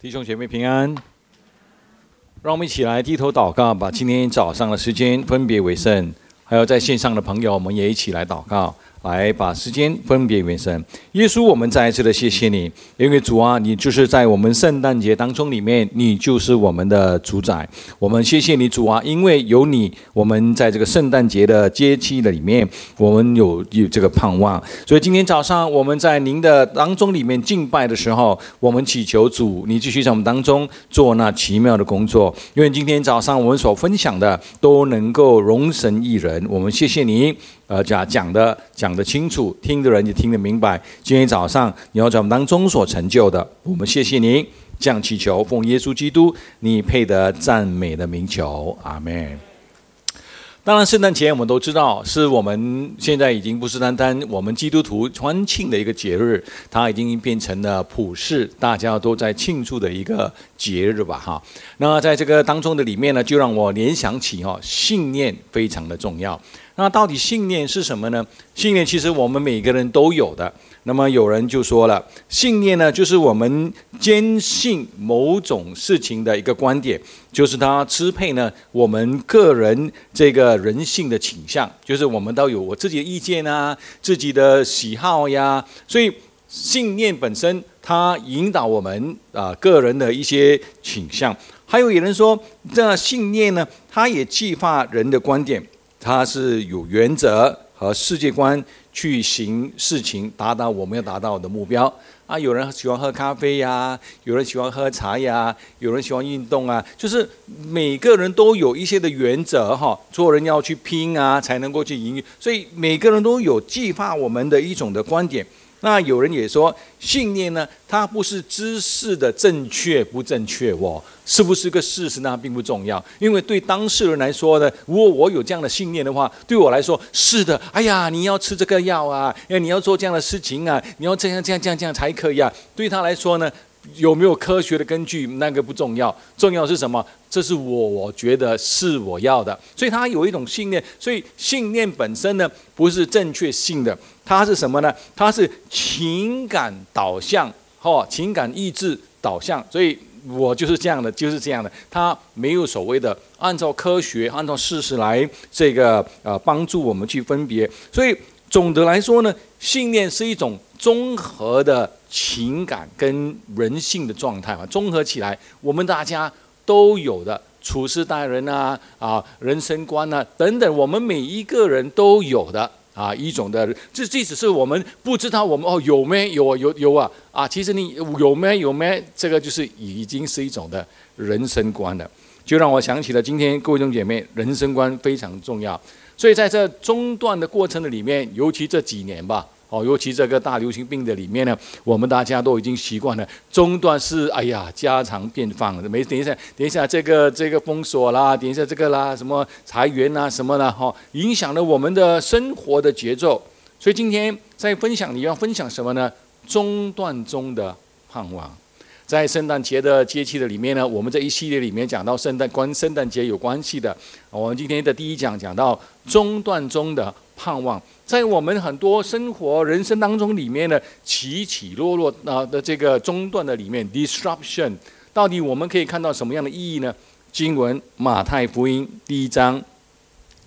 弟兄姐妹平安，让我们一起来低头祷告，把今天早上的时间分别为圣。还有在线上的朋友，我们也一起来祷告。来把时间分别为圣。耶稣，我们再一次的谢谢你，因为主啊，你就是在我们圣诞节当中里面，你就是我们的主宰。我们谢谢你，主啊，因为有你，我们在这个圣诞节的节期的里面，我们有有这个盼望。所以今天早上我们在您的当中里面敬拜的时候，我们祈求主，你继续在我们当中做那奇妙的工作。因为今天早上我们所分享的都能够容神一人，我们谢谢你。呃，讲讲的讲得清楚，听的人也听得明白。今天早上你要在我们当中所成就的，我们谢谢您。降祈求，奉耶稣基督你配得赞美的名求，阿门。当然，圣诞节我们都知道，是我们现在已经不是单单我们基督徒欢庆的一个节日，它已经变成了普世大家都在庆祝的一个节日吧？哈。那在这个当中的里面呢，就让我联想起哈，信念非常的重要。那到底信念是什么呢？信念其实我们每个人都有的。那么有人就说了，信念呢，就是我们坚信某种事情的一个观点，就是它支配呢我们个人这个人性的倾向，就是我们都有我自己的意见啊，自己的喜好呀。所以信念本身它引导我们啊个人的一些倾向。还有有人说，这信念呢，它也激发人的观点。他是有原则和世界观去行事情，达到我们要达到的目标啊！有人喜欢喝咖啡呀，有人喜欢喝茶呀，有人喜欢运动啊，就是每个人都有一些的原则哈，做人要去拼啊，才能够去赢。所以每个人都有计划我们的一种的观点。那有人也说，信念呢，它不是知识的正确不正确哦，是不是个事实呢，并不重要。因为对当事人来说呢，如果我有这样的信念的话，对我来说是的。哎呀，你要吃这个药啊，哎，你要做这样的事情啊，你要这样这样这样这样才可以啊。对他来说呢。有没有科学的根据？那个不重要，重要是什么？这是我我觉得是我要的，所以他有一种信念。所以信念本身呢，不是正确性的，它是什么呢？它是情感导向，哦，情感意志导向。所以我就是这样的，就是这样的。它没有所谓的按照科学、按照事实来这个呃帮助我们去分别。所以总的来说呢，信念是一种综合的。情感跟人性的状态嘛，综合起来，我们大家都有的处事待人啊，啊，人生观啊等等，我们每一个人都有的啊一种的，这即使是我们不知道我们哦有没有有有啊啊，其实你有没有没这个就是已经是一种的人生观了，就让我想起了今天各位兄姐妹，人生观非常重要，所以在这中断的过程的里面，尤其这几年吧。哦，尤其这个大流行病的里面呢，我们大家都已经习惯了中断是哎呀家常便饭了。没等一下，等一下这个这个封锁啦，等一下这个啦，什么裁员啊什么的哈，影响了我们的生活的节奏。所以今天在分享，你要分享什么呢？中断中的盼望。在圣诞节的节气的里面呢，我们这一系列里面讲到圣诞关圣诞节有关系的。我们今天的第一讲讲到中断中的盼望。在我们很多生活、人生当中里面的起起落落啊的这个中断的里面，disruption，到底我们可以看到什么样的意义呢？经文马太福音第一章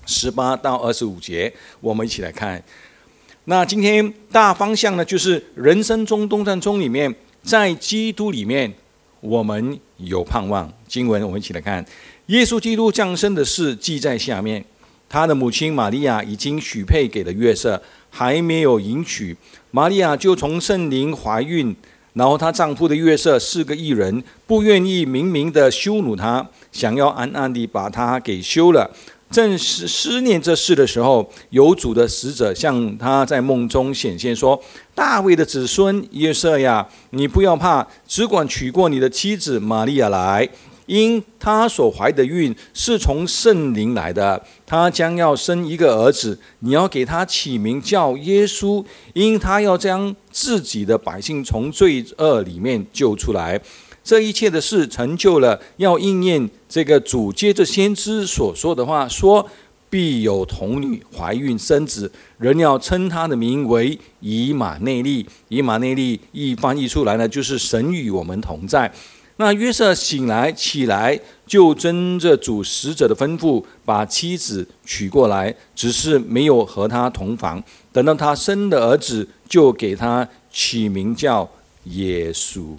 十八到二十五节，我们一起来看。那今天大方向呢，就是人生中东战中里面，在基督里面我们有盼望。经文我们一起来看，耶稣基督降生的事记在下面。他的母亲玛利亚已经许配给了约瑟，还没有迎娶，玛利亚就从圣灵怀孕。然后她丈夫的约瑟是个异人，不愿意明明的羞辱她，想要暗暗地把她给休了。正是思念这事的时候，有主的使者向他在梦中显现，说：“大卫的子孙约瑟呀，你不要怕，只管娶过你的妻子玛利亚来。”因他所怀的孕是从圣灵来的，他将要生一个儿子，你要给他起名叫耶稣，因他要将自己的百姓从罪恶里面救出来。这一切的事成就了，要应验这个主接着先知所说的话，说必有童女怀孕生子，人要称他的名为以马内利。以马内利一翻译出来呢，就是神与我们同在。那约瑟醒来起来，就遵着主使者的吩咐，把妻子娶过来，只是没有和他同房。等到他生的儿子，就给他起名叫耶稣。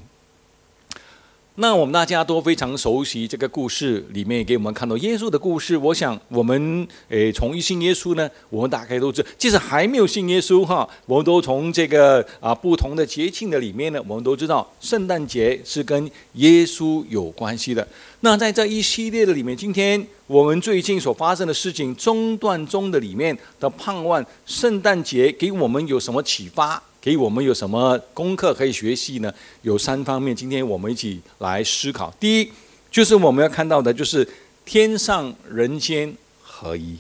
那我们大家都非常熟悉这个故事，里面给我们看到耶稣的故事。我想，我们诶从一信耶稣呢，我们大概都知，即使还没有信耶稣哈，我们都从这个啊不同的节庆的里面呢，我们都知道圣诞节是跟耶稣有关系的。那在这一系列的里面，今天我们最近所发生的事情中断中的里面的盼望，圣诞节给我们有什么启发？给我们有什么功课可以学习呢？有三方面，今天我们一起来思考。第一，就是我们要看到的，就是天上人间合一。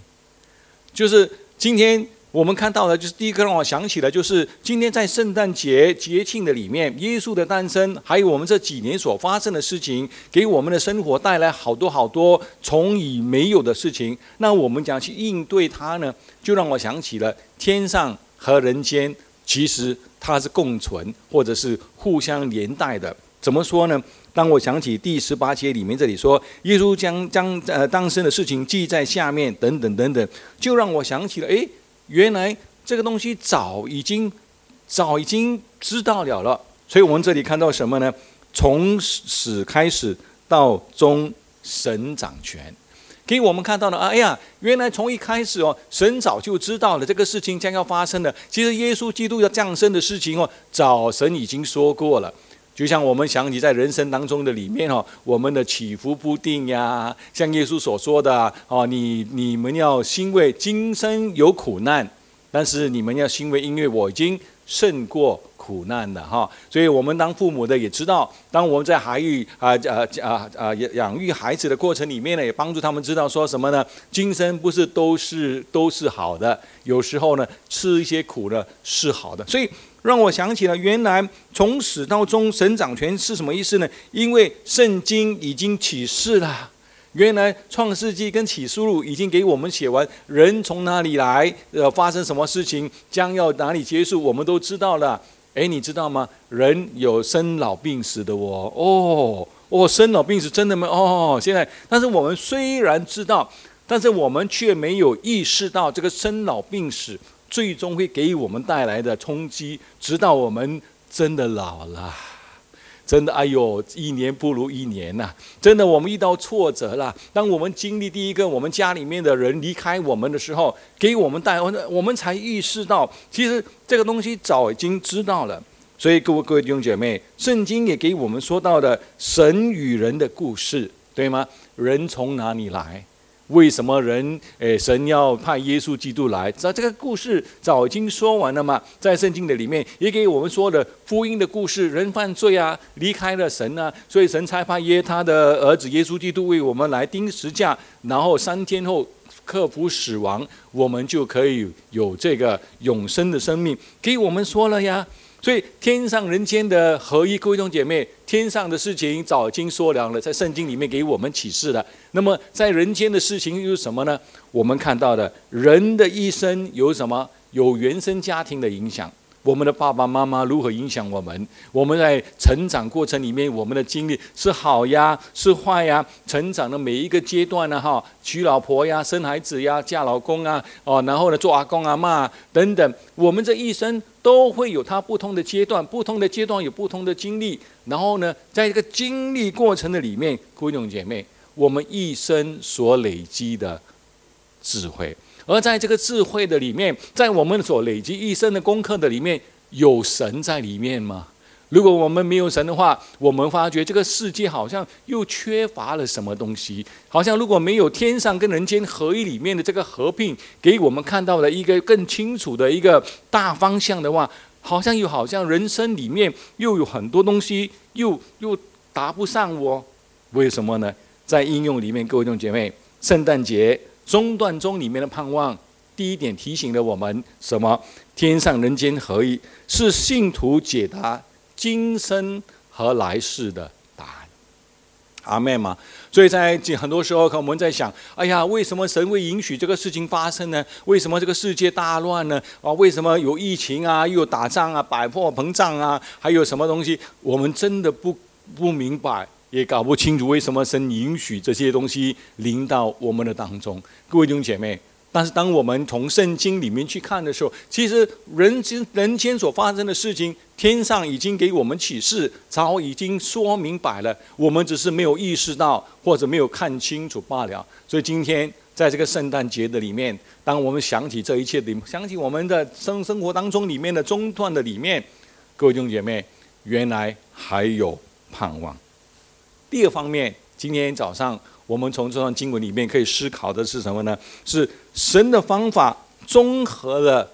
就是今天我们看到的，就是第一个让我想起的，就是今天在圣诞节节庆的里面，耶稣的诞生，还有我们这几年所发生的事情，给我们的生活带来好多好多从以没有的事情。那我们讲去应对它呢，就让我想起了天上和人间。其实它是共存，或者是互相连带的。怎么说呢？当我想起第十八节里面这里说，耶稣将将呃当生的事情记在下面，等等等等，就让我想起了，诶，原来这个东西早已经早已经知道了了。所以我们这里看到什么呢？从始开始到终，神掌权。给我们看到了，哎呀，原来从一开始哦，神早就知道了这个事情将要发生的。其实耶稣基督要降生的事情哦，早神已经说过了。就像我们想起在人生当中的里面哦，我们的起伏不定呀，像耶稣所说的哦，你你们要欣慰今生有苦难，但是你们要欣慰，因为我已经胜过。苦难的哈，所以我们当父母的也知道，当我们在孩育啊啊啊啊养育孩子的过程里面呢，也帮助他们知道说什么呢？今生不是都是都是好的，有时候呢吃一些苦呢是好的。所以让我想起了，原来从始到终神掌权是什么意思呢？因为圣经已经启示了。原来创世纪跟启示录已经给我们写完，人从哪里来，呃，发生什么事情，将要哪里结束，我们都知道了。哎，你知道吗？人有生老病死的哦。哦，哦，生老病死真的吗？哦，现在，但是我们虽然知道，但是我们却没有意识到这个生老病死最终会给我们带来的冲击，直到我们真的老了。真的，哎呦，一年不如一年呐！真的，我们遇到挫折了。当我们经历第一个我们家里面的人离开我们的时候，给我们带，我们才意识到，其实这个东西早已经知道了。所以，各位各位弟兄姐妹，圣经也给我们说到的神与人的故事，对吗？人从哪里来？为什么人诶神要派耶稣基督来？这这个故事早已经说完了嘛，在圣经的里面也给我们说了福音的故事。人犯罪啊，离开了神啊，所以神才派耶他的儿子耶稣基督为我们来钉十架，然后三天后克服死亡，我们就可以有这个永生的生命。给我们说了呀。所以天上人间的合一，各位弟兄姐妹，天上的事情早已经说了了，在圣经里面给我们启示了。那么在人间的事情又是什么呢？我们看到的人的一生有什么？有原生家庭的影响。我们的爸爸妈妈如何影响我们？我们在成长过程里面，我们的经历是好呀，是坏呀？成长的每一个阶段呢？哈，娶老婆呀，生孩子呀，嫁老公啊，哦，然后呢，做阿公阿妈等等，我们这一生都会有它不同的阶段，不同的阶段有不同的经历。然后呢，在这个经历过程的里面，各位弟兄姐妹，我们一生所累积的智慧。而在这个智慧的里面，在我们所累积一生的功课的里面，有神在里面吗？如果我们没有神的话，我们发觉这个世界好像又缺乏了什么东西。好像如果没有天上跟人间合一里面的这个合并，给我们看到了一个更清楚的一个大方向的话，好像又好像人生里面又有很多东西又又达不上哦。为什么呢？在应用里面，各位弟兄姐妹，圣诞节。中断中里面的盼望，第一点提醒了我们什么？天上人间合一，是信徒解答今生和来世的答案。阿妹嘛，所以在很多时候，我们在想：哎呀，为什么神会允许这个事情发生呢？为什么这个世界大乱呢？啊，为什么有疫情啊，又有打仗啊，百货膨胀啊，还有什么东西？我们真的不不明白。也搞不清楚为什么神允许这些东西临到我们的当中。各位弟兄姐妹。但是，当我们从圣经里面去看的时候，其实人间人间所发生的事情，天上已经给我们启示，早已经说明白了，我们只是没有意识到或者没有看清楚罢了。所以，今天在这个圣诞节的里面，当我们想起这一切的，想起我们的生生活当中里面的中断的里面，各位弟兄姐妹，原来还有盼望。第二方面，今天早上。我们从这段经文里面可以思考的是什么呢？是神的方法综合了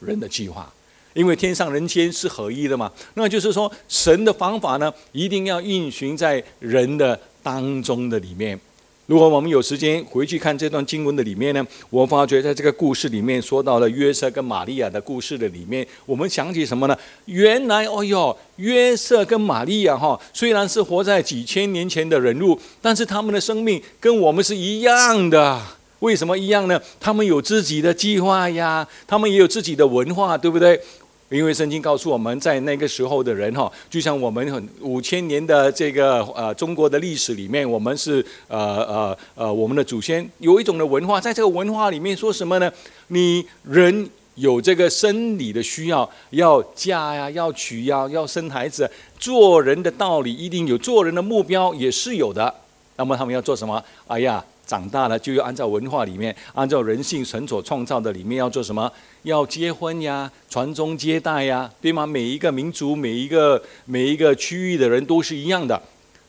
人的计划，因为天上人间是合一的嘛。那就是说，神的方法呢，一定要运行在人的当中的里面。如果我们有时间回去看这段经文的里面呢，我发觉在这个故事里面说到了约瑟跟玛利亚的故事的里面，我们想起什么呢？原来，哦哟，约瑟跟玛利亚哈，虽然是活在几千年前的人物，但是他们的生命跟我们是一样的。为什么一样呢？他们有自己的计划呀，他们也有自己的文化，对不对？因为圣经告诉我们在那个时候的人哈，就像我们很五千年的这个呃中国的历史里面，我们是呃呃呃我们的祖先有一种的文化，在这个文化里面说什么呢？你人有这个生理的需要，要嫁呀，要娶呀，要生孩子，做人的道理一定有，做人的目标也是有的。那么他们要做什么？哎呀！长大了就要按照文化里面，按照人性神所创造的里面要做什么？要结婚呀，传宗接代呀，对吗？每一个民族、每一个每一个区域的人都是一样的，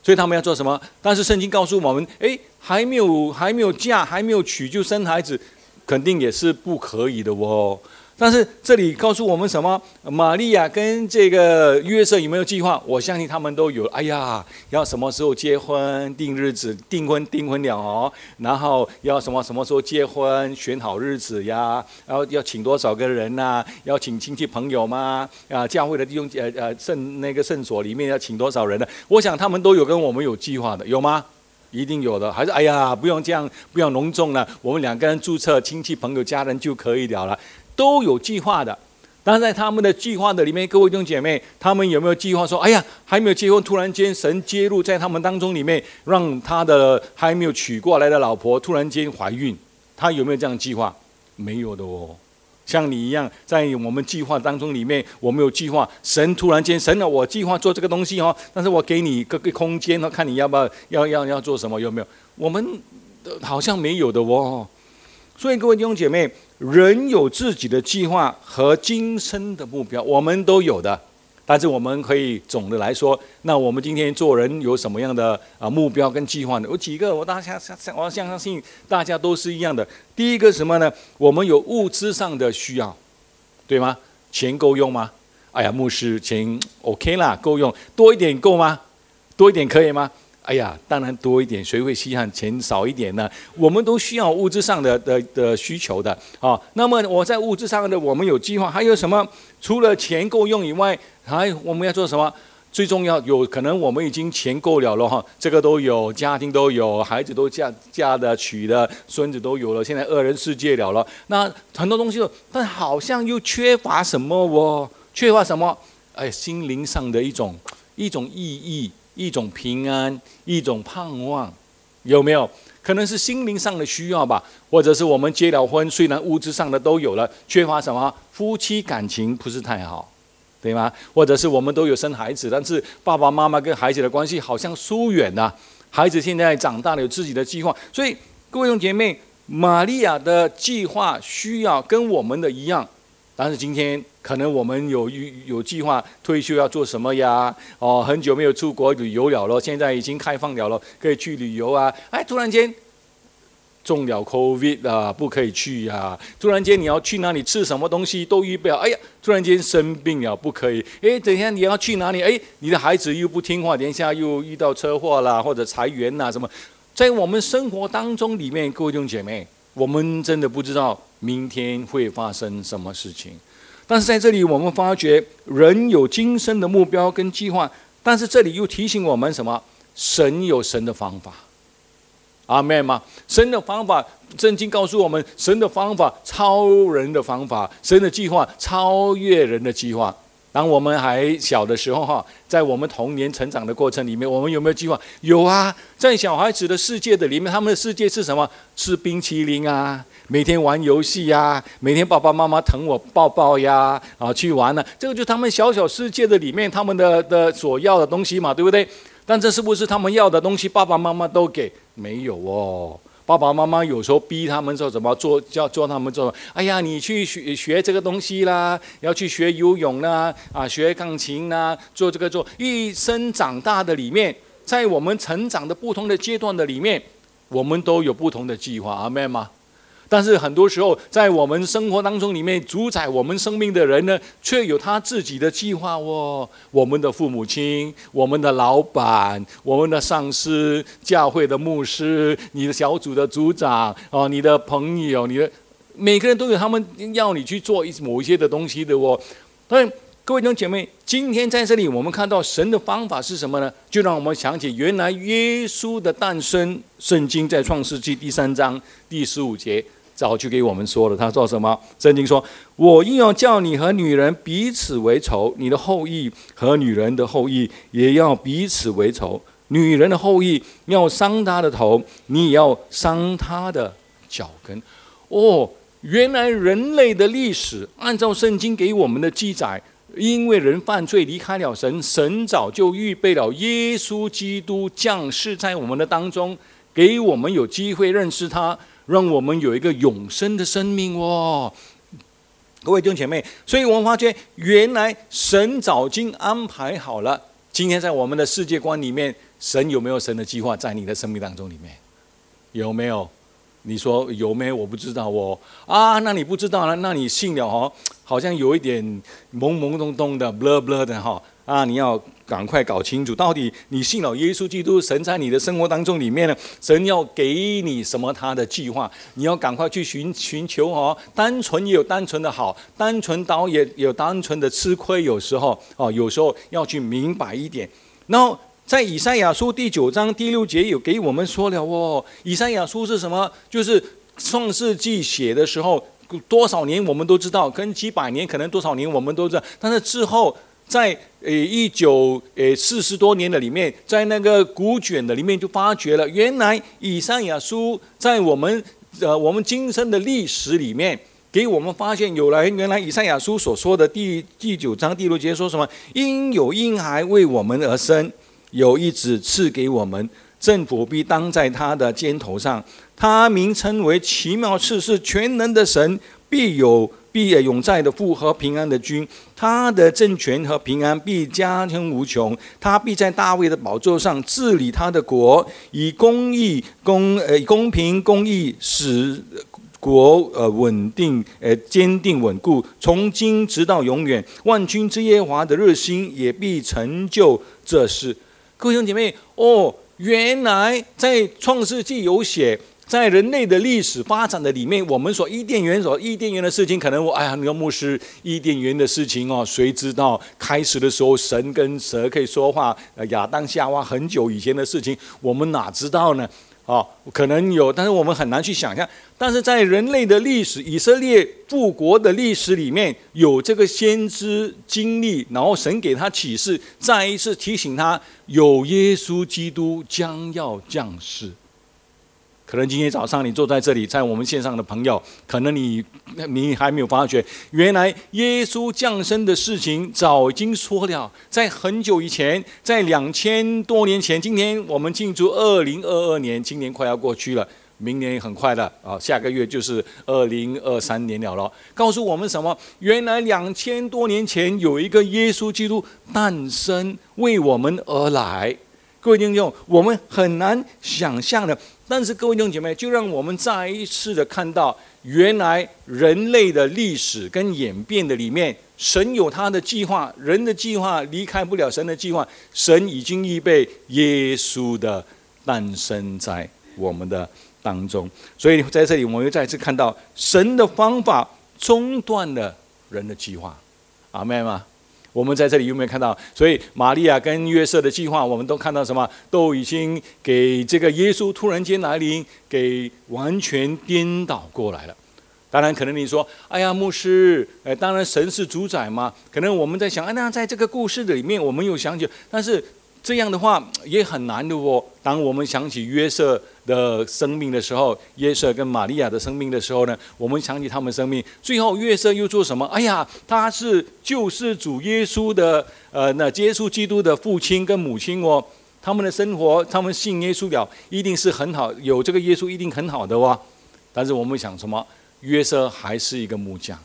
所以他们要做什么？但是圣经告诉我们，哎，还没有还没有嫁，还没有娶就生孩子，肯定也是不可以的哦。但是这里告诉我们什么？玛利亚跟这个约瑟有没有计划？我相信他们都有。哎呀，要什么时候结婚？定日子，订婚，订婚了哦。然后要什么什么时候结婚？选好日子呀。然后要请多少个人呐？要请亲戚朋友吗？啊，教会的弟兄呃呃圣那个圣所里面要请多少人呢？我想他们都有跟我们有计划的，有吗？一定有的。还是哎呀，不用这样，不要隆重了。我们两个人注册亲戚朋友家人就可以了了。都有计划的，但在他们的计划的里面，各位弟兄姐妹，他们有没有计划说：“哎呀，还没有结婚，突然间神介入在他们当中里面，让他的还没有娶过来的老婆突然间怀孕？”他有没有这样计划？没有的哦。像你一样，在我们计划当中里面，我们有计划，神突然间，神啊，我计划做这个东西哦，但是我给你个个空间哦，看你要不要，要要要做什么？有没有？我们好像没有的哦。所以各位弟兄姐妹。人有自己的计划和今生的目标，我们都有的。但是我们可以总的来说，那我们今天做人有什么样的啊目标跟计划呢？有几个，我大家相相，我相信大家都是一样的。第一个什么呢？我们有物资上的需要，对吗？钱够用吗？哎呀，牧师，钱 OK 啦，够用，多一点够吗？多一点可以吗？哎呀，当然多一点，谁会稀罕钱少一点呢？我们都需要物质上的的的需求的啊。那么我在物质上的，我们有计划，还有什么？除了钱够用以外，还我们要做什么？最重要，有可能我们已经钱够了了哈，这个都有，家庭都有，孩子都嫁嫁的娶的，孙子都有了，现在二人世界了了。那很多东西，但好像又缺乏什么哦？缺乏什么？哎，心灵上的一种一种意义。一种平安，一种盼望，有没有可能是心灵上的需要吧？或者是我们结了婚，虽然物质上的都有了，缺乏什么？夫妻感情不是太好，对吗？或者是我们都有生孩子，但是爸爸妈妈跟孩子的关系好像疏远了。孩子现在长大了，有自己的计划，所以各位兄姐妹，玛利亚的计划需要跟我们的一样。但是今天可能我们有有有计划退休要做什么呀？哦，很久没有出国旅游了咯，现在已经开放了咯，可以去旅游啊！哎，突然间中了 COVID 啊，不可以去呀！突然间你要去哪里吃什么东西都预备好，哎呀，突然间生病了不可以！哎，等一下你要去哪里？哎，你的孩子又不听话，等一下又遇到车祸啦，或者裁员呐什么？在我们生活当中里面，各位弟兄姐妹。我们真的不知道明天会发生什么事情，但是在这里我们发觉人有今生的目标跟计划，但是这里又提醒我们什么？神有神的方法，阿妹吗？神的方法，圣经告诉我们，神的方法超人的方法，神的计划超越人的计划。当我们还小的时候，哈，在我们童年成长的过程里面，我们有没有计划？有啊，在小孩子的世界的里面，他们的世界是什么？吃冰淇淋啊，每天玩游戏呀，每天爸爸妈妈疼我抱抱呀，啊，去玩呢。这个就是他们小小世界的里面，他们的的所要的东西嘛，对不对？但这是不是他们要的东西？爸爸妈妈都给？没有哦。爸爸妈妈有时候逼他们说怎么？做叫做他们做。哎呀，你去学学这个东西啦，要去学游泳啦，啊，学钢琴啦，做这个做。一生长大的里面，在我们成长的不同的阶段的里面，我们都有不同的计划，明白吗？但是很多时候，在我们生活当中里面，主宰我们生命的人呢，却有他自己的计划哦。我们的父母亲、我们的老板、我们的上司、教会的牧师、你的小组的组长哦，你的朋友、你的每个人都有他们要你去做一某一些的东西的哦。但各位弟兄姐妹，今天在这里，我们看到神的方法是什么呢？就让我们想起原来耶稣的诞生。圣经在创世纪第三章第十五节。早就给我们说了，他说什么？圣经说：“我硬要叫你和女人彼此为仇，你的后裔和女人的后裔也要彼此为仇。女人的后裔要伤他的头，你也要伤他的脚跟。”哦，原来人类的历史，按照圣经给我们的记载，因为人犯罪离开了神，神早就预备了耶稣基督降世在我们的当中，给我们有机会认识他。让我们有一个永生的生命哦，各位弟兄姐妹，所以我们发觉，原来神早经安排好了。今天在我们的世界观里面，神有没有神的计划在你的生命当中里面？有没有？你说有没有？我不知道哦。啊，那你不知道了，那你信了哦，好像有一点懵懵懂懂的，blur blur 的哈。啊，你要赶快搞清楚，到底你信了耶稣基督，神在你的生活当中里面呢？神要给你什么他的计划？你要赶快去寻寻求哦。单纯也有单纯的好，单纯倒也有单纯的吃亏。有时候哦，有时候要去明白一点。然后在以赛亚书第九章第六节有给我们说了哦。以赛亚书是什么？就是创世纪写的时候多少年我们都知道，跟几百年可能多少年我们都知道，但是之后。在呃一九呃四十多年的里面，在那个古卷的里面就发觉了，原来以赛亚书在我们呃我们今生的历史里面，给我们发现有来原来以赛亚书所说的第第九章第六节说什么？因有婴孩为我们而生，有一子赐给我们，政府必当在他的肩头上，他名称为奇妙赐是全能的神，必有。必永在的父和平安的君，他的政权和平安必加添无穷。他必在大卫的宝座上治理他的国，以公义、公呃公平、公义使国呃稳定呃坚定稳固，从今直到永远。万军之耶华的热心也必成就这事。各位兄弟姐妹，哦，原来在创世纪有写。在人类的历史发展的里面，我们说伊甸园所伊甸园的事情，可能我哎呀，那个牧师伊甸园的事情哦，谁知道开始的时候神跟蛇可以说话？亚当夏娃很久以前的事情，我们哪知道呢？哦，可能有，但是我们很难去想象。但是在人类的历史，以色列复国的历史里面有这个先知经历，然后神给他启示，再一次提醒他有耶稣基督将要降世。可能今天早上你坐在这里，在我们线上的朋友，可能你你还没有发觉，原来耶稣降生的事情早已经说了，在很久以前，在两千多年前。今天我们庆祝二零二二年，今年快要过去了，明年也很快的啊，下个月就是二零二三年了了。告诉我们什么？原来两千多年前有一个耶稣基督诞生，为我们而来。各位弟兄，我们很难想象的。但是各位弟兄姐妹，就让我们再一次的看到，原来人类的历史跟演变的里面，神有他的计划，人的计划离开不了神的计划。神已经预备耶稣的诞生在我们的当中，所以在这里，我们又再次看到神的方法中断了人的计划。阿妹吗？我们在这里有没有看到？所以玛利亚跟约瑟的计划，我们都看到什么？都已经给这个耶稣突然间来临，给完全颠倒过来了。当然，可能你说：“哎呀，牧师，呃，当然神是主宰嘛。”可能我们在想：“哎，那在这个故事里面，我们有想起，但是这样的话也很难的哦。”当我们想起约瑟的生命的时候，约瑟跟玛利亚的生命的时候呢，我们想起他们生命，最后约瑟又做什么？哎呀，他是救世主耶稣的，呃，那耶稣基督的父亲跟母亲哦。他们的生活，他们信耶稣了，一定是很好，有这个耶稣一定很好的哇。但是我们想什么？约瑟还是一个木匠。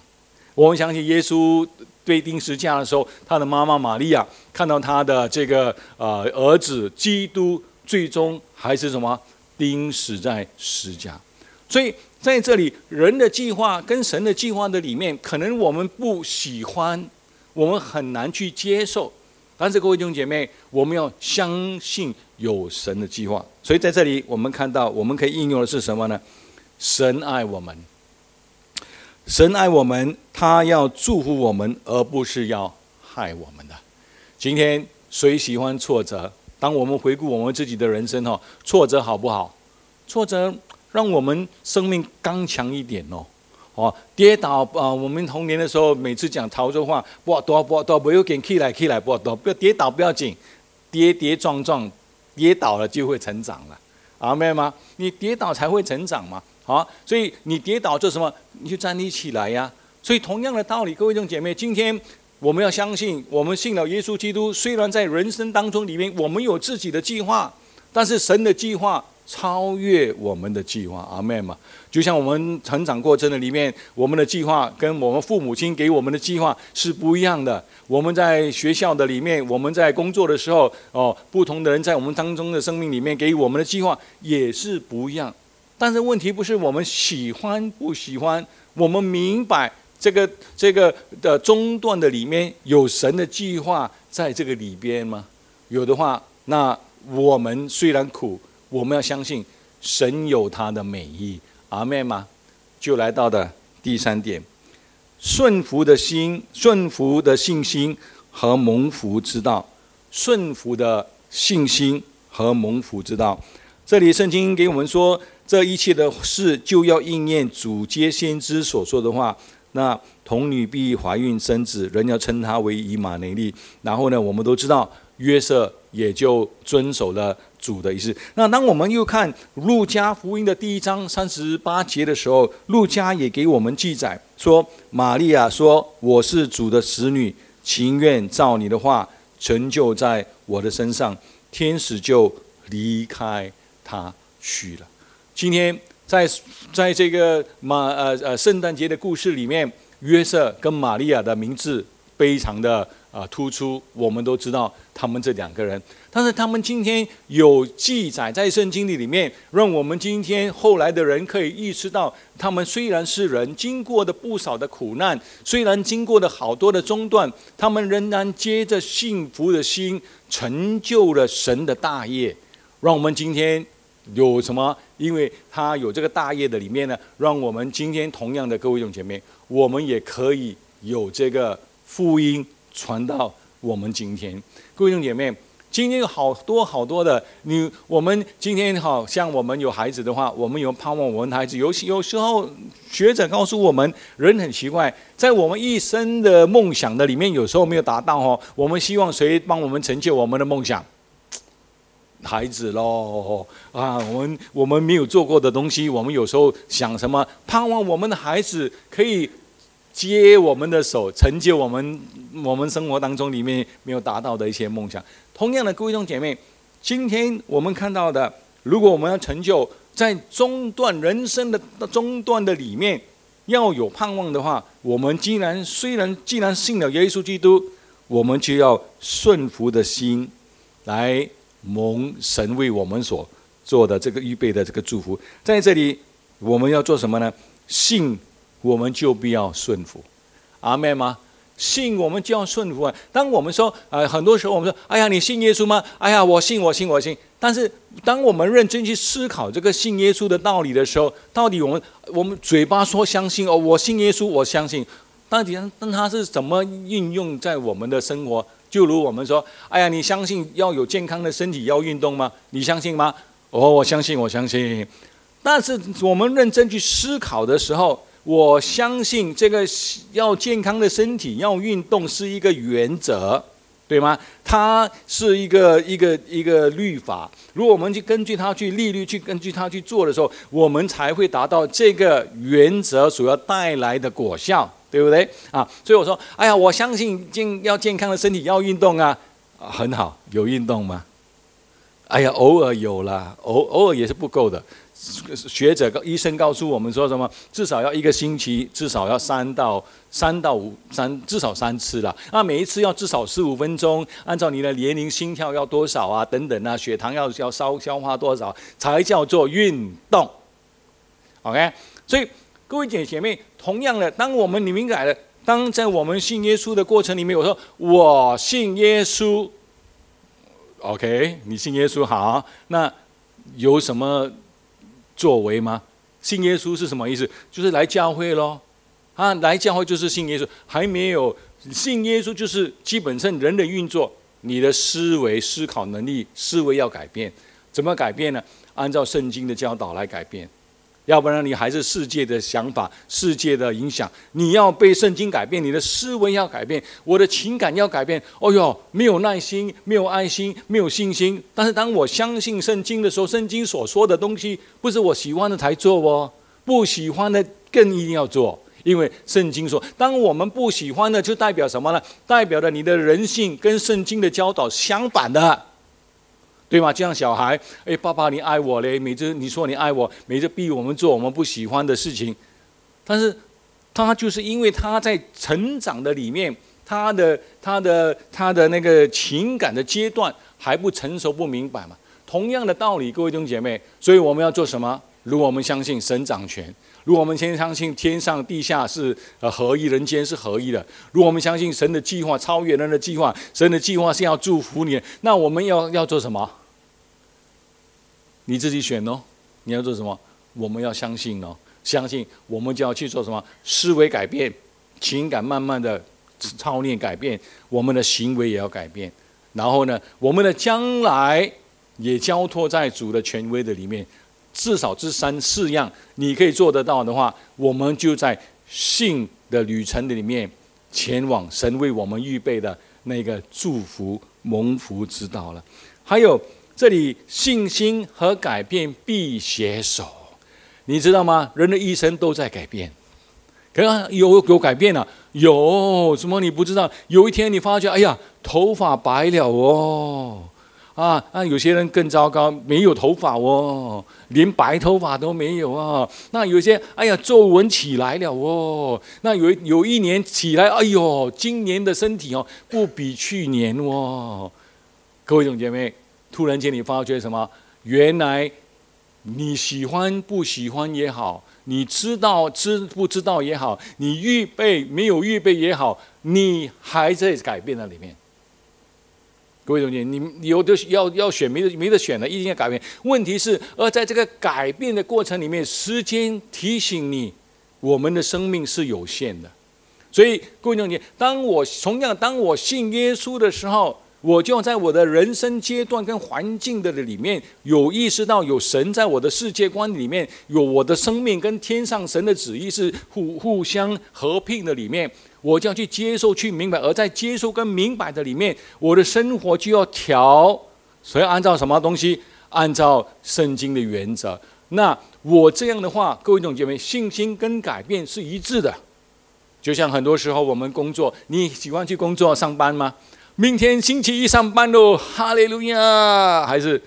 我们想起耶稣对钉十字架的时候，他的妈妈玛利亚看到他的这个呃儿子基督，最终还是什么钉死在十架。所以在这里，人的计划跟神的计划的里面，可能我们不喜欢，我们很难去接受。但是各位弟兄姐妹，我们要相信有神的计划。所以在这里，我们看到我们可以应用的是什么呢？神爱我们，神爱我们，他要祝福我们，而不是要害我们的。今天谁喜欢挫折？当我们回顾我们自己的人生哦，挫折好不好？挫折让我们生命刚强一点哦。哦，跌倒啊！我们童年的时候，每次讲潮州话，不多不多，不要紧，起来起来，不多不要跌倒不要紧，跌跌撞撞，跌倒了就会成长了，阿妹吗？你跌倒才会成长嘛，好，所以你跌倒做什么？你就站立起来呀。所以同样的道理，各位弟兄姐妹，今天我们要相信，我们信了耶稣基督，虽然在人生当中里面，我们有自己的计划，但是神的计划。超越我们的计划，阿妹嘛，就像我们成长过程的里面，我们的计划跟我们父母亲给我们的计划是不一样的。我们在学校的里面，我们在工作的时候，哦，不同的人在我们当中的生命里面给我们的计划也是不一样。但是问题不是我们喜欢不喜欢，我们明白这个这个的中段的里面有神的计划在这个里边吗？有的话，那我们虽然苦。我们要相信神有他的美意，阿妹吗？就来到的第三点，顺服的心、顺服的信心和蒙福之道，顺服的信心和蒙福之道。这里圣经给我们说，这一切的事就要应验主接先知所说的话。那童女必怀孕生子，人要称他为以马内利。然后呢，我们都知道约瑟也就遵守了。主的意思。那当我们又看路加福音的第一章三十八节的时候，路加也给我们记载说：“玛利亚说，我是主的使女，情愿照你的话成就在我的身上。”天使就离开他去了。今天在在这个马呃呃圣诞节的故事里面，约瑟跟玛利亚的名字非常的。啊，突出我们都知道他们这两个人，但是他们今天有记载在圣经里里面，让我们今天后来的人可以意识到，他们虽然是人，经过的不少的苦难，虽然经过的好多的中断，他们仍然接着幸福的心，成就了神的大业，让我们今天有什么？因为他有这个大业的里面呢，让我们今天同样的各位弟兄姐妹，我们也可以有这个福音。传到我们今天，各位弟兄姐妹，今天有好多好多的你，我们今天好像我们有孩子的话，我们有盼望我们的孩子。有有时候学者告诉我们，人很奇怪，在我们一生的梦想的里面，有时候没有达到哦。我们希望谁帮我们成就我们的梦想？孩子喽啊！我们我们没有做过的东西，我们有时候想什么？盼望我们的孩子可以。接我们的手，成就我们我们生活当中里面没有达到的一些梦想。同样的，各位弟兄姐妹，今天我们看到的，如果我们要成就在中段人生的中段的里面要有盼望的话，我们既然虽然既然信了耶稣基督，我们就要顺服的心来蒙神为我们所做的这个预备的这个祝福。在这里，我们要做什么呢？信。我们就必要顺服，阿妹吗？信我们就要顺服啊！当我们说，呃，很多时候我们说，哎呀，你信耶稣吗？哎呀，我信，我信，我信。但是，当我们认真去思考这个信耶稣的道理的时候，到底我们我们嘴巴说相信哦，我信耶稣，我相信，到底那他是怎么运用在我们的生活？就如我们说，哎呀，你相信要有健康的身体，要运动吗？你相信吗？哦，我相信，我相信。但是我们认真去思考的时候，我相信这个要健康的身体，要运动是一个原则，对吗？它是一个一个一个律法。如果我们去根据它去利率去根据它去做的时候，我们才会达到这个原则所要带来的果效，对不对？啊，所以我说，哎呀，我相信健要健康的身体要运动啊，很好，有运动吗？哎呀，偶尔有了，偶偶尔也是不够的。学者、医生告诉我们说什么？至少要一个星期，至少要三到三到五三，至少三次了。那每一次要至少十五分钟，按照你的年龄、心跳要多少啊？等等啊，血糖要要消消化多少才叫做运动？OK，所以各位姐姐妹，同样的，当我们你明白了，当在我们信耶稣的过程里面，我说我信耶稣，OK，你信耶稣好，那有什么？作为吗？信耶稣是什么意思？就是来教会喽，啊，来教会就是信耶稣。还没有信耶稣，就是基本上人的运作，你的思维、思考能力、思维要改变。怎么改变呢？按照圣经的教导来改变。要不然你还是世界的想法、世界的影响。你要被圣经改变，你的思维要改变，我的情感要改变。哦哟，没有耐心，没有爱心，没有信心。但是当我相信圣经的时候，圣经所说的东西不是我喜欢的才做哦，不喜欢的更一定要做，因为圣经说，当我们不喜欢的，就代表什么呢？代表着你的人性跟圣经的教导相反的。对吗？就像小孩，哎，爸爸你爱我嘞，每次你说你爱我，每次逼我们做我们不喜欢的事情，但是他就是因为他在成长的里面，他的他的他的那个情感的阶段还不成熟不明白嘛。同样的道理，各位弟兄姐妹，所以我们要做什么？如果我们相信神掌权，如果我们先相信天上地下是呃合一，人间是合一的，如果我们相信神的计划超越人的计划，神的计划是要祝福你，那我们要要做什么？你自己选哦，你要做什么？我们要相信哦，相信我们就要去做什么？思维改变，情感慢慢的操练改变，我们的行为也要改变。然后呢，我们的将来也交托在主的权威的里面。至少这三四样你可以做得到的话，我们就在信的旅程里面前往神为我们预备的那个祝福蒙福之道了。还有。这里信心和改变必携手，你知道吗？人的一生都在改变，可能有有改变了，有什么你不知道？有一天你发觉，哎呀，头发白了哦，啊啊！有些人更糟糕，没有头发哦，连白头发都没有啊。那有些，哎呀，皱纹起来了哦。那有有一年起来，哎呦，今年的身体哦，不比去年哦。各位兄姐妹。突然间，你发觉什么？原来你喜欢不喜欢也好，你知道知不知道也好，你预备没有预备也好，你还在改变那里面。各位同学，你有的要要选，没得没得选的，一定要改变。问题是，而在这个改变的过程里面，时间提醒你，我们的生命是有限的。所以，各位同学，当我同样当我信耶稣的时候。我就要在我的人生阶段跟环境的里面，有意识到有神在我的世界观里面，有我的生命跟天上神的旨意是互互相合并的里面，我就要去接受、去明白。而在接受跟明白的里面，我的生活就要调，所以按照什么东西？按照圣经的原则。那我这样的话，各位弟兄姐妹，信心跟改变是一致的。就像很多时候我们工作，你喜欢去工作上班吗？明天星期一上班喽，哈利路亚！还是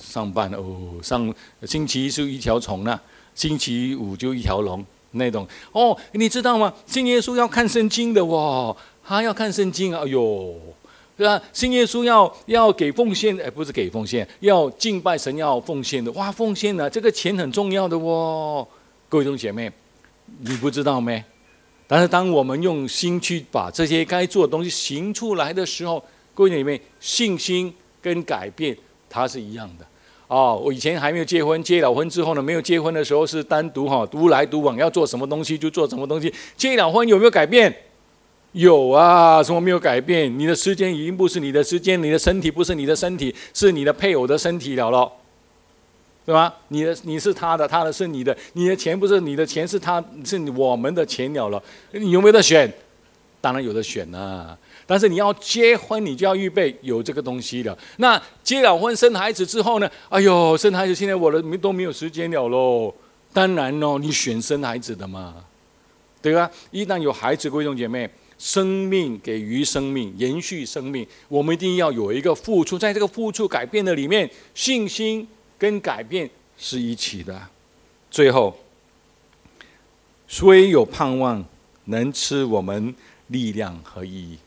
上班哦？上星期一是一条虫呢，星期五就一条龙那种。哦，你知道吗？信耶稣要看圣经的哇，他要看圣经。哎呦，对吧？信耶稣要要给奉献，哎，不是给奉献，要敬拜神要奉献的。哇，奉献呢，这个钱很重要的哦。各位弟兄姐妹，你不知道没？但是，当我们用心去把这些该做的东西行出来的时候，各位姐妹信心跟改变它是一样的。哦，我以前还没有结婚，结了婚之后呢，没有结婚的时候是单独哈独来独往，要做什么东西就做什么东西。结了婚有没有改变？有啊，什么没有改变？你的时间已经不是你的时间，你的身体不是你的身体，是你的配偶的身体了咯。对吧？你的你是他的，他的是你的，你的钱不是你的钱是他是我们的钱了了，你有没有得选？当然有的选啊。但是你要结婚，你就要预备有这个东西的。那结了婚生孩子之后呢？哎呦，生孩子现在我的都没有时间了喽。当然喽，你选生孩子的嘛，对吧？一旦有孩子，各位弟兄姐妹，生命给予生命，延续生命，我们一定要有一个付出，在这个付出改变的里面，信心跟改变是一起的。最后，虽有盼望，能吃我们力量和意义。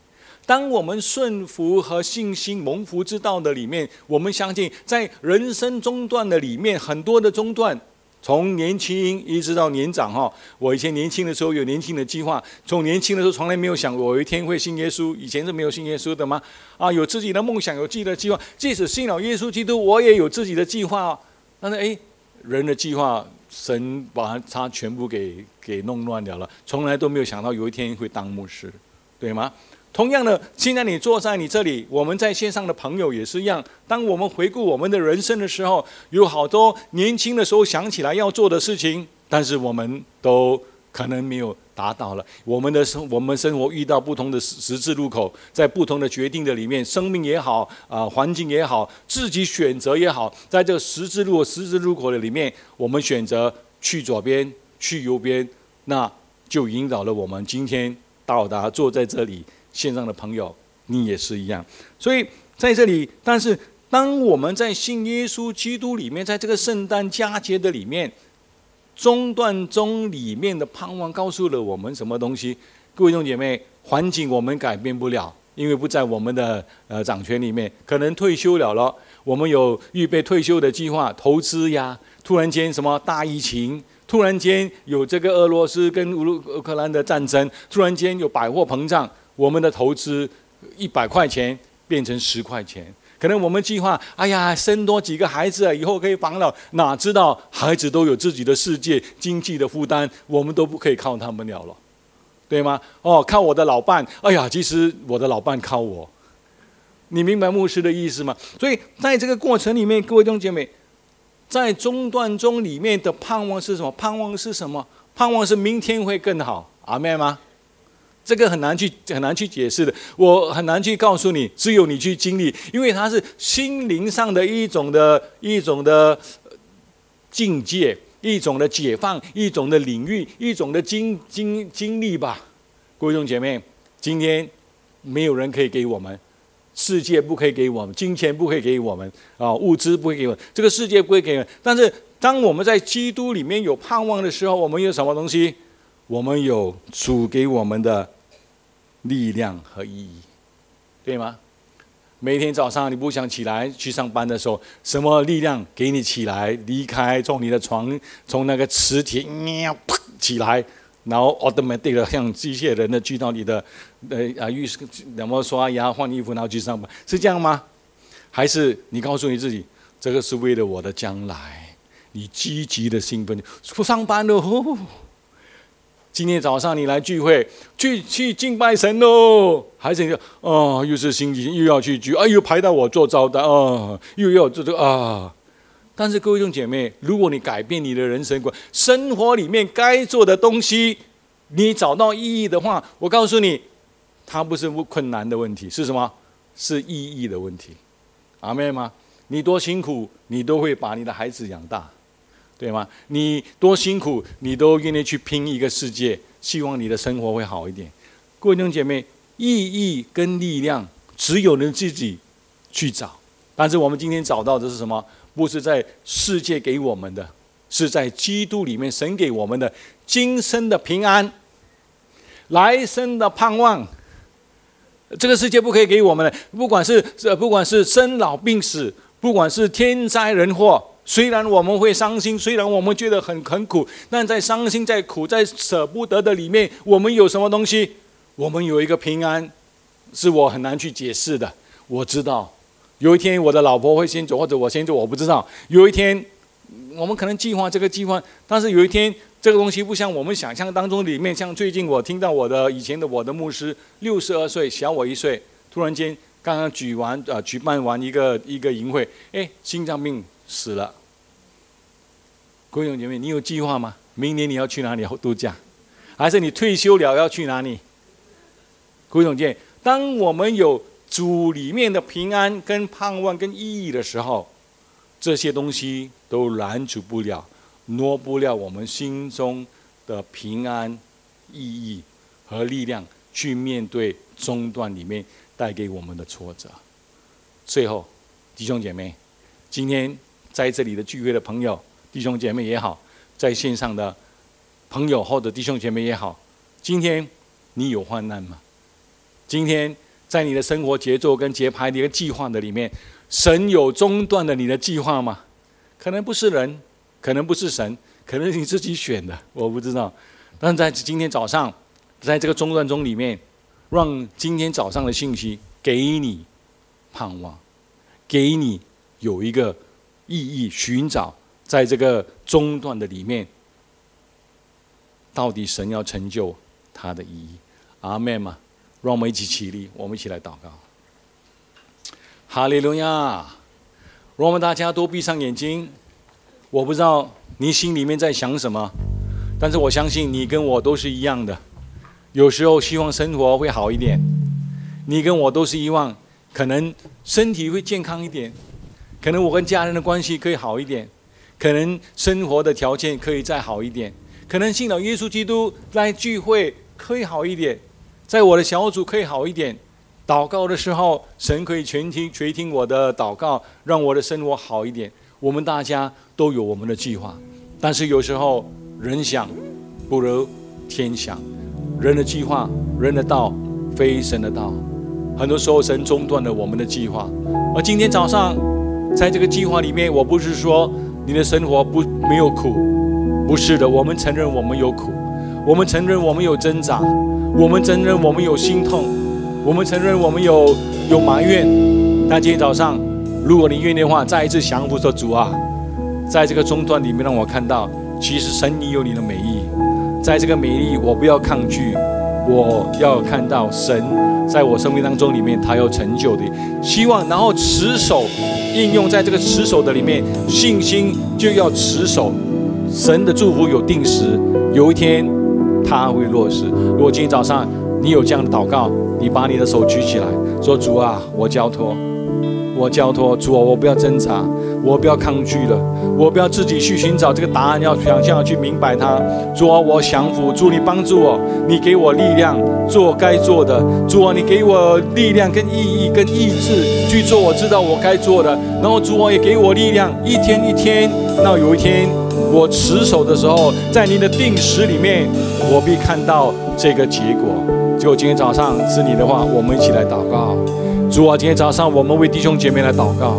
当我们顺服和信心蒙福之道的里面，我们相信，在人生中断的里面，很多的中断，从年轻一直到年长哈。我以前年轻的时候有年轻的计划，从年轻的时候从来没有想过有一天会信耶稣。以前是没有信耶稣的吗？啊，有自己的梦想，有自己的计划。即使信了耶稣基督，我也有自己的计划。但是哎，人的计划，神把他全部给给弄乱掉了，从来都没有想到有一天会当牧师，对吗？同样的，现在你坐在你这里，我们在线上的朋友也是一样。当我们回顾我们的人生的时候，有好多年轻的时候想起来要做的事情，但是我们都可能没有达到了。我们的生，我们生活遇到不同的十字路口，在不同的决定的里面，生命也好，啊，环境也好，自己选择也好，在这个十字路十字路口的里面，我们选择去左边，去右边，那就引导了我们今天到达坐在这里。线上的朋友，你也是一样。所以在这里，但是当我们在信耶稣基督里面，在这个圣诞佳节的里面，中段中里面的盼望告诉了我们什么东西？各位弟兄姐妹，环境我们改变不了，因为不在我们的呃掌权里面。可能退休了了，我们有预备退休的计划、投资呀。突然间什么大疫情，突然间有这个俄罗斯跟乌克兰的战争，突然间有百货膨胀。我们的投资一百块钱变成十块钱，可能我们计划，哎呀，生多几个孩子，以后可以防老。哪知道孩子都有自己的世界，经济的负担，我们都不可以靠他们了了，对吗？哦，靠我的老伴，哎呀，其实我的老伴靠我。你明白牧师的意思吗？所以在这个过程里面，各位弟兄姐妹，在中段中里面的盼望是什么？盼望是什么？盼望是明天会更好。阿妹吗？这个很难去很难去解释的，我很难去告诉你，只有你去经历，因为它是心灵上的一种的一种的境界，一种的解放，一种的领域，一种的经经经历吧。各位兄姐妹，今天没有人可以给我们，世界不可以给我们，金钱不可以给我们啊，物资不会给我们，这个世界不会给我们。但是当我们在基督里面有盼望的时候，我们有什么东西？我们有主给我们的力量和意义，对吗？每天早上你不想起来去上班的时候，什么力量给你起来？离开从你的床，从那个磁铁喵啪起来，然后 automatic 的像机械人的去到你的呃啊浴室，怎么刷牙换衣服，然后去上班，是这样吗？还是你告诉你自己，这个是为了我的将来？你积极的兴奋，不上班了。今天早上你来聚会，去去敬拜神喽，还是你哦，又是星期又要去聚，哎，又排到我做招待啊，又要这这啊。但是各位弟兄姐妹，如果你改变你的人生观，生活里面该做的东西，你找到意义的话，我告诉你，它不是困难的问题，是什么？是意义的问题。阿妹吗？你多辛苦，你都会把你的孩子养大。对吗？你多辛苦，你都愿意去拼一个世界，希望你的生活会好一点。各位弟兄姐妹，意义跟力量只有你自己去找。但是我们今天找到的是什么？不是在世界给我们的，是在基督里面神给我们的今生的平安，来生的盼望。这个世界不可以给我们的，不管是，不管是生老病死，不管是天灾人祸。虽然我们会伤心，虽然我们觉得很很苦，但在伤心、在苦、在舍不得的里面，我们有什么东西？我们有一个平安，是我很难去解释的。我知道，有一天我的老婆会先走，或者我先走，我不知道。有一天，我们可能计划这个计划，但是有一天，这个东西不像我们想象当中里面。像最近我听到我的以前的我的牧师，六十二岁，小我一岁，突然间刚刚举完呃举办完一个一个营会，哎，心脏病。死了，各位姐妹，你有计划吗？明年你要去哪里度假？还是你退休了要去哪里？各位姐妹，当我们有主里面的平安、跟盼望、跟意义的时候，这些东西都拦阻不了、挪不了我们心中的平安、意义和力量，去面对中断里面带给我们的挫折。最后，弟兄姐妹，今天在这里的聚会的朋友。弟兄姐妹也好，在线上的朋友或者弟兄姐妹也好，今天你有患难吗？今天在你的生活节奏跟节拍的一个计划的里面，神有中断的你的计划吗？可能不是人，可能不是神，可能你自己选的，我不知道。但在今天早上，在这个中断中里面，让今天早上的信息给你盼望，给你有一个意义，寻找。在这个中断的里面，到底神要成就他的意义？阿门吗？让我们一起起立，我们一起来祷告。哈利路亚！让我们大家都闭上眼睛。我不知道你心里面在想什么，但是我相信你跟我都是一样的。有时候希望生活会好一点，你跟我都是希望可能身体会健康一点，可能我跟家人的关系可以好一点。可能生活的条件可以再好一点，可能信了耶稣基督来聚会可以好一点，在我的小组可以好一点，祷告的时候神可以全听垂听我的祷告，让我的生活好一点。我们大家都有我们的计划，但是有时候人想不如天想，人的计划、人的道非神的道，很多时候神中断了我们的计划。而今天早上在这个计划里面，我不是说。你的生活不没有苦，不是的，我们承认我们有苦，我们承认我们有挣扎，我们承认我们有心痛，我们承认我们有有埋怨。但今天早上，如果你愿意的话，再一次降服说主啊，在这个中断里面，让我看到，其实神你有你的美意，在这个美丽，我不要抗拒。我要看到神在我生命当中里面，他要成就的希望，然后持守应用在这个持守的里面，信心就要持守。神的祝福有定时，有一天他会落实。如果今天早上你有这样的祷告，你把你的手举起来，说主啊，我交托。我交托主啊，我不要挣扎，我不要抗拒了，我不要自己去寻找这个答案，要想象去明白它。主啊，我降服，主你帮助我，你给我力量做该做的。主啊，你给我力量跟意义跟意志去做我知道我该做的。然后主啊也给我力量，一天一天，那有一天我持守的时候，在你的定时里面，我必看到这个结果。就今天早上是你的话，我们一起来祷告。主啊，今天早上我们为弟兄姐妹来祷告。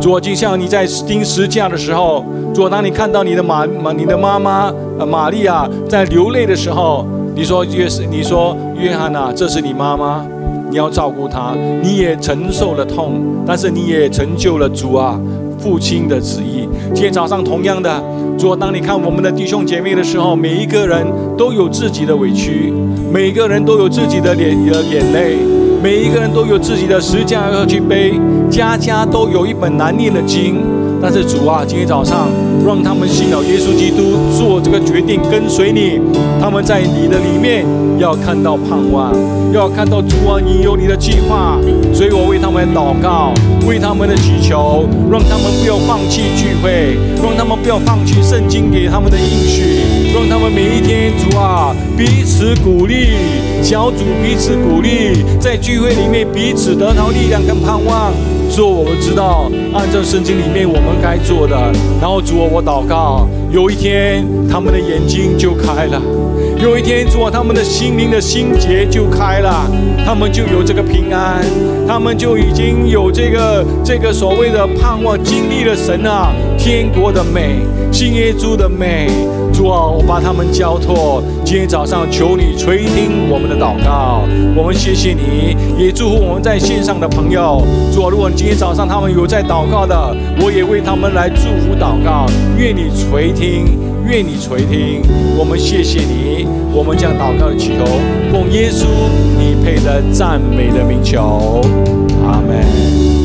主啊，就像你在钉十字架的时候，主，当你看到你的马马你的妈妈呃玛利亚在流泪的时候，你说约是你说约翰呐，这是你妈妈，你要照顾她，你也承受了痛，但是你也成就了主啊父亲的旨意。今天早上同样的，主，当你看我们的弟兄姐妹的时候，每一个人都有自己的委屈，每个人都有自己的眼的眼泪。每一个人都有自己的十字架要去背，家家都有一本难念的经。但是主啊，今天早上让他们信了耶稣基督，做这个决定跟随你。他们在你的里面要看到盼望，要看到主啊，你有你的计划。所以我为他们祷告，为他们的祈求，让他们不要放弃聚会，让他们不要放弃圣经给他们的应许，望他们每一天主啊彼此鼓励，小组彼此鼓励，在聚会里面彼此得到力量跟盼望。做我们知道，按照圣经里面我们该做的，然后主啊，我祷告，有一天他们的眼睛就开了，有一天主啊，他们的心灵的心结就开了，他们就有这个平安，他们就已经有这个这个所谓的盼望，经历了神啊天国的美，信耶稣的美。主啊，我把他们交托。今天早上，求你垂听我们的祷告。我们谢谢你，也祝福我们在线上的朋友。主啊，如果你今天早上他们有在祷告的，我也为他们来祝福祷告。愿你垂听，愿你垂听。我们谢谢你，我们将祷告的祈求奉耶稣你配得赞美的名求。阿门。